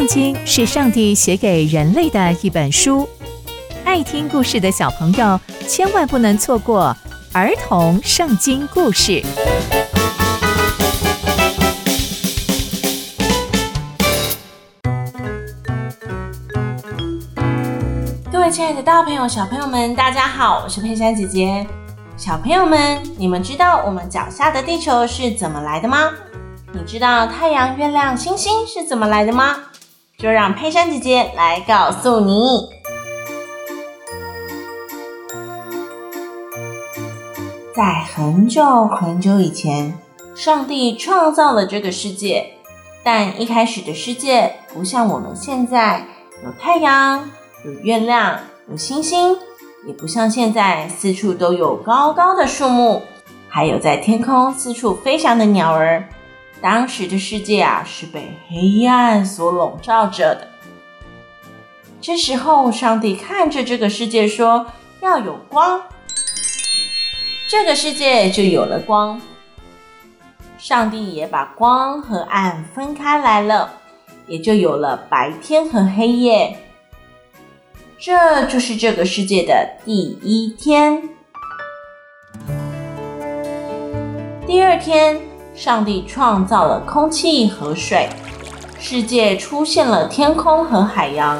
圣经是上帝写给人类的一本书，爱听故事的小朋友千万不能错过儿童圣经故事。各位亲爱的大朋友、小朋友们，大家好，我是佩珊姐姐。小朋友们，你们知道我们脚下的地球是怎么来的吗？你知道太阳、月亮、星星是怎么来的吗？就让佩珊姐姐来告诉你。在很久很久以前，上帝创造了这个世界，但一开始的世界不像我们现在有太阳、有月亮、有星星，也不像现在四处都有高高的树木，还有在天空四处飞翔的鸟儿。当时的世界啊，是被黑暗所笼罩着的。这时候，上帝看着这个世界说：“要有光。”这个世界就有了光。上帝也把光和暗分开来了，也就有了白天和黑夜。这就是这个世界的第一天。第二天。上帝创造了空气和水，世界出现了天空和海洋。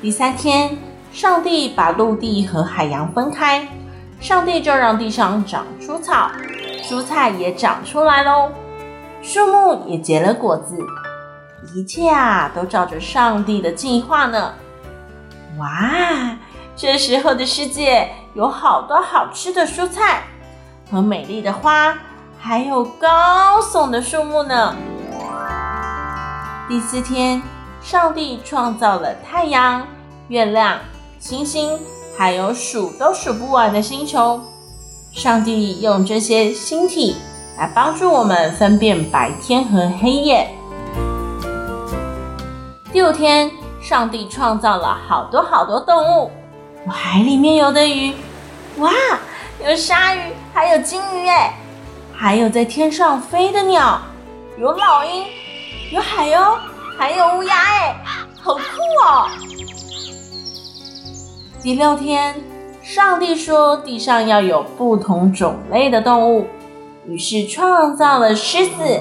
第三天，上帝把陆地和海洋分开，上帝就让地上长出草，蔬菜也长出来喽，树木也结了果子，一切啊都照着上帝的计划呢。哇，这时候的世界有好多好吃的蔬菜。和美丽的花，还有高耸的树木呢。第四天，上帝创造了太阳、月亮、星星，还有数都数不完的星球。上帝用这些星体来帮助我们分辨白天和黑夜。第五天，上帝创造了好多好多动物，海里面游的鱼，哇！有鲨鱼，还有金鱼哎，还有在天上飞的鸟，有老鹰，有海鸥，还有乌鸦哎，好酷哦！第六天，上帝说地上要有不同种类的动物，于是创造了狮子、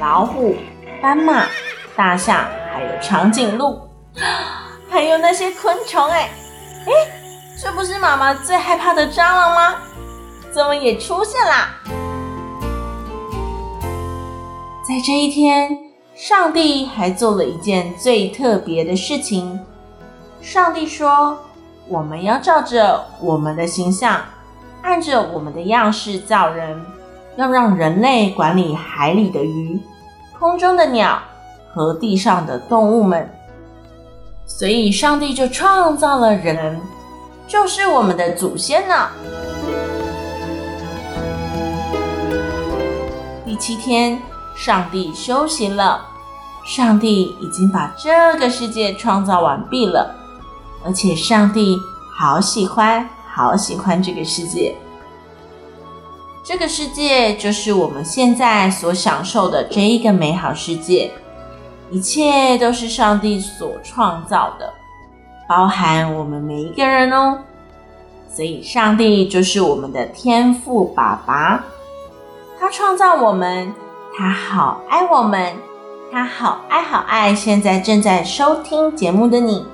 老虎、斑马、大象，还有长颈鹿，还有那些昆虫哎，哎，这不是妈妈最害怕的蟑螂吗？怎么也出现啦？在这一天，上帝还做了一件最特别的事情。上帝说：“我们要照着我们的形象，按着我们的样式造人，要让人类管理海里的鱼、空中的鸟和地上的动物们。”所以，上帝就创造了人，就是我们的祖先呢。七天，上帝休息了。上帝已经把这个世界创造完毕了，而且上帝好喜欢，好喜欢这个世界。这个世界就是我们现在所享受的这一个美好世界，一切都是上帝所创造的，包含我们每一个人哦。所以，上帝就是我们的天赋爸爸。创造我们，他好爱我们，他好爱好爱。现在正在收听节目的你，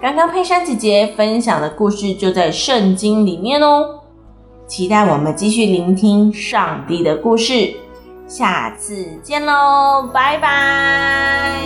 刚刚佩珊姐姐分享的故事就在圣经里面哦。期待我们继续聆听上帝的故事，下次见喽，拜拜。